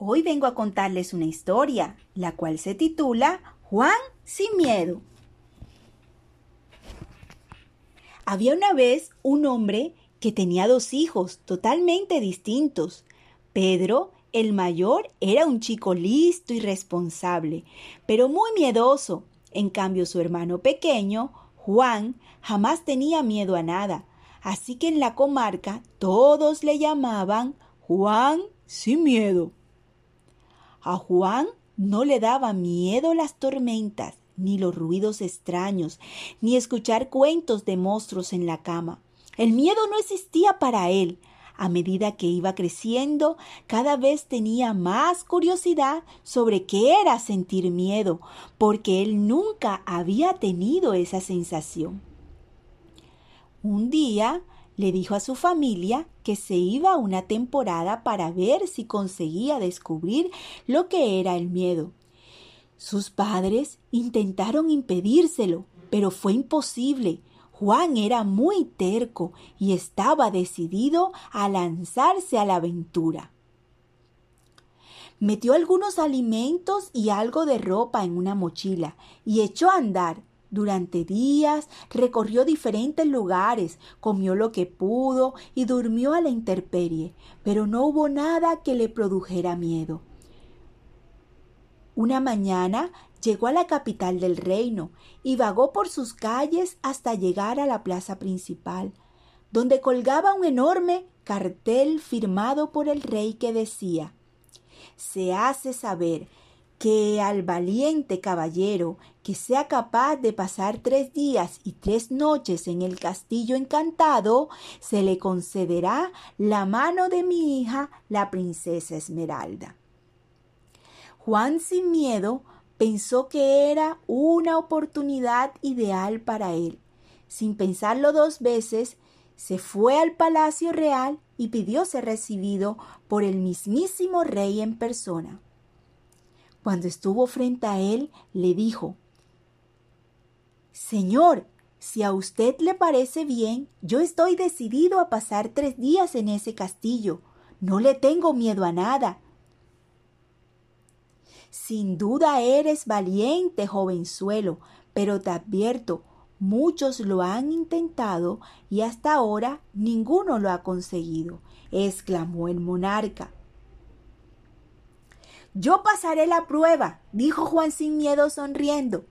Hoy vengo a contarles una historia, la cual se titula Juan sin miedo. Había una vez un hombre que tenía dos hijos totalmente distintos. Pedro, el mayor, era un chico listo y responsable, pero muy miedoso. En cambio, su hermano pequeño, Juan, jamás tenía miedo a nada. Así que en la comarca todos le llamaban Juan sin miedo. A Juan no le daba miedo las tormentas, ni los ruidos extraños, ni escuchar cuentos de monstruos en la cama. El miedo no existía para él. A medida que iba creciendo, cada vez tenía más curiosidad sobre qué era sentir miedo, porque él nunca había tenido esa sensación. Un día le dijo a su familia que se iba una temporada para ver si conseguía descubrir lo que era el miedo. Sus padres intentaron impedírselo, pero fue imposible. Juan era muy terco y estaba decidido a lanzarse a la aventura. Metió algunos alimentos y algo de ropa en una mochila y echó a andar. Durante días recorrió diferentes lugares, comió lo que pudo y durmió a la intemperie, pero no hubo nada que le produjera miedo. Una mañana llegó a la capital del reino y vagó por sus calles hasta llegar a la plaza principal, donde colgaba un enorme cartel firmado por el rey que decía Se hace saber que al valiente caballero que sea capaz de pasar tres días y tres noches en el castillo encantado, se le concederá la mano de mi hija, la princesa Esmeralda. Juan sin miedo pensó que era una oportunidad ideal para él. Sin pensarlo dos veces, se fue al palacio real y pidió ser recibido por el mismísimo rey en persona. Cuando estuvo frente a él, le dijo, Señor, si a usted le parece bien, yo estoy decidido a pasar tres días en ese castillo. No le tengo miedo a nada. Sin duda eres valiente, jovenzuelo, pero te advierto, muchos lo han intentado y hasta ahora ninguno lo ha conseguido, exclamó el monarca. Yo pasaré la prueba, dijo Juan sin miedo sonriendo.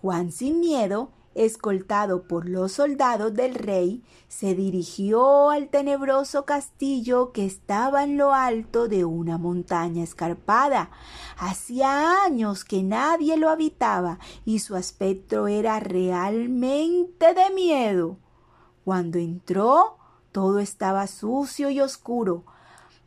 Juan sin miedo escoltado por los soldados del rey, se dirigió al tenebroso castillo que estaba en lo alto de una montaña escarpada. Hacía años que nadie lo habitaba y su aspecto era realmente de miedo. Cuando entró, todo estaba sucio y oscuro.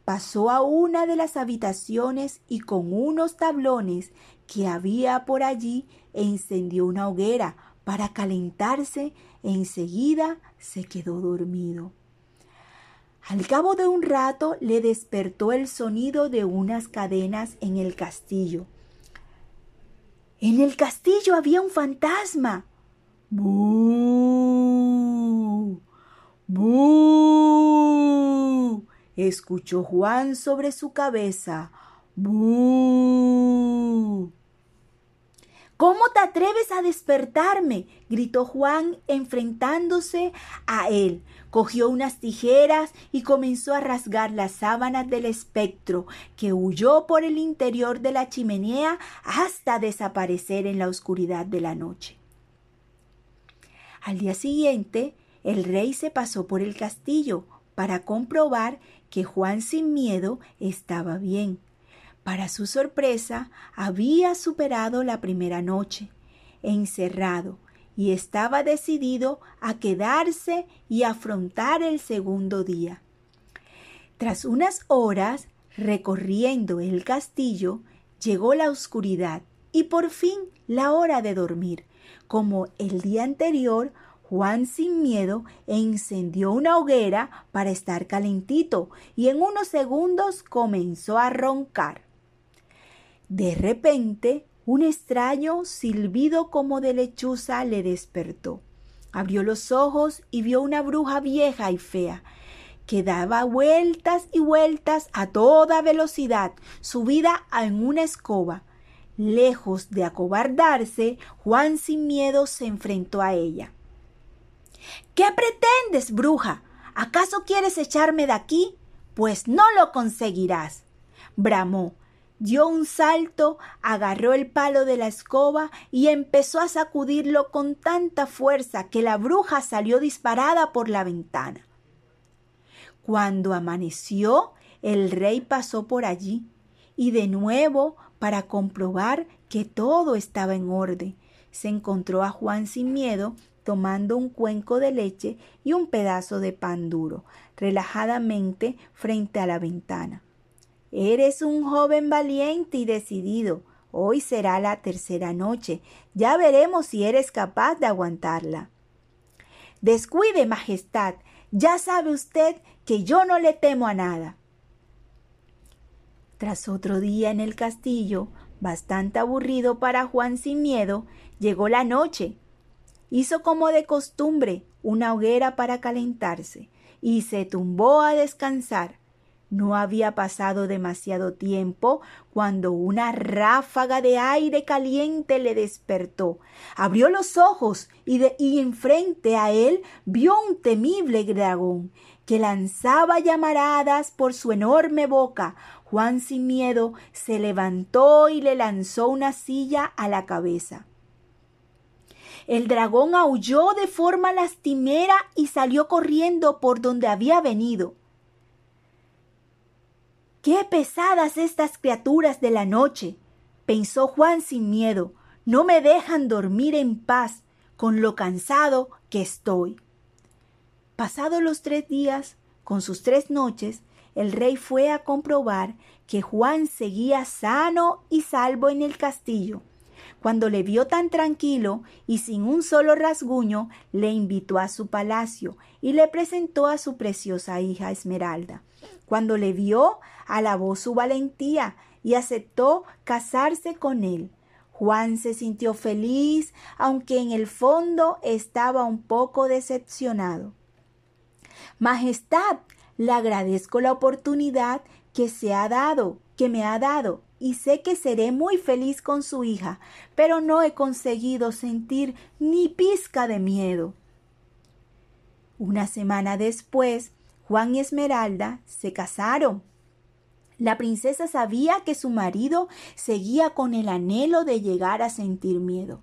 Pasó a una de las habitaciones y con unos tablones que había por allí encendió una hoguera para calentarse enseguida se quedó dormido. Al cabo de un rato le despertó el sonido de unas cadenas en el castillo. En el castillo había un fantasma. ¡Bú! Escuchó Juan sobre su cabeza. ¡Bú! ¿Cómo te atreves a despertarme? gritó Juan enfrentándose a él. Cogió unas tijeras y comenzó a rasgar las sábanas del espectro, que huyó por el interior de la chimenea hasta desaparecer en la oscuridad de la noche. Al día siguiente, el rey se pasó por el castillo para comprobar que Juan sin miedo estaba bien. Para su sorpresa, había superado la primera noche, encerrado, y estaba decidido a quedarse y afrontar el segundo día. Tras unas horas recorriendo el castillo, llegó la oscuridad y por fin la hora de dormir. Como el día anterior, Juan sin miedo encendió una hoguera para estar calentito y en unos segundos comenzó a roncar. De repente, un extraño silbido como de lechuza le despertó. Abrió los ojos y vio una bruja vieja y fea, que daba vueltas y vueltas a toda velocidad, subida en una escoba. Lejos de acobardarse, Juan sin miedo se enfrentó a ella. ¿Qué pretendes, bruja? ¿Acaso quieres echarme de aquí? Pues no lo conseguirás. Bramó, dio un salto, agarró el palo de la escoba y empezó a sacudirlo con tanta fuerza que la bruja salió disparada por la ventana. Cuando amaneció, el rey pasó por allí y de nuevo, para comprobar que todo estaba en orden, se encontró a Juan sin miedo tomando un cuenco de leche y un pedazo de pan duro, relajadamente frente a la ventana. Eres un joven valiente y decidido. Hoy será la tercera noche. Ya veremos si eres capaz de aguantarla. Descuide, Majestad. Ya sabe usted que yo no le temo a nada. Tras otro día en el castillo, bastante aburrido para Juan sin miedo, llegó la noche. Hizo como de costumbre una hoguera para calentarse y se tumbó a descansar. No había pasado demasiado tiempo cuando una ráfaga de aire caliente le despertó. Abrió los ojos y, de, y enfrente a él vio un temible dragón que lanzaba llamaradas por su enorme boca. Juan sin miedo se levantó y le lanzó una silla a la cabeza. El dragón aulló de forma lastimera y salió corriendo por donde había venido. Qué pesadas estas criaturas de la noche, pensó Juan sin miedo, no me dejan dormir en paz con lo cansado que estoy. Pasados los tres días, con sus tres noches, el rey fue a comprobar que Juan seguía sano y salvo en el castillo. Cuando le vio tan tranquilo y sin un solo rasguño, le invitó a su palacio y le presentó a su preciosa hija Esmeralda. Cuando le vio, alabó su valentía y aceptó casarse con él. Juan se sintió feliz, aunque en el fondo estaba un poco decepcionado. Majestad, le agradezco la oportunidad que se ha dado, que me ha dado, y sé que seré muy feliz con su hija, pero no he conseguido sentir ni pizca de miedo. Una semana después, Juan y Esmeralda se casaron. La princesa sabía que su marido seguía con el anhelo de llegar a sentir miedo.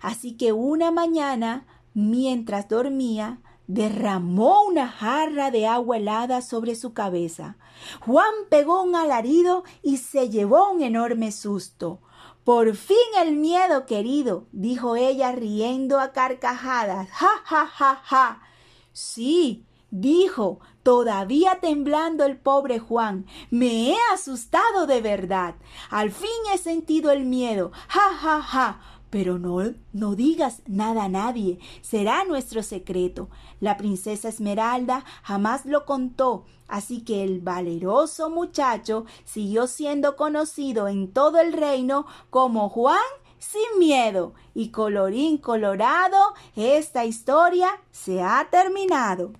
Así que una mañana, mientras dormía, derramó una jarra de agua helada sobre su cabeza. Juan pegó un alarido y se llevó un enorme susto. Por fin el miedo, querido, dijo ella riendo a carcajadas. Ja, ja, ja, ja. Sí, dijo, todavía temblando el pobre Juan. Me he asustado de verdad. Al fin he sentido el miedo. Ja, ja, ja. Pero no, no digas nada a nadie, será nuestro secreto. La princesa Esmeralda jamás lo contó, así que el valeroso muchacho siguió siendo conocido en todo el reino como Juan sin miedo. Y colorín colorado, esta historia se ha terminado.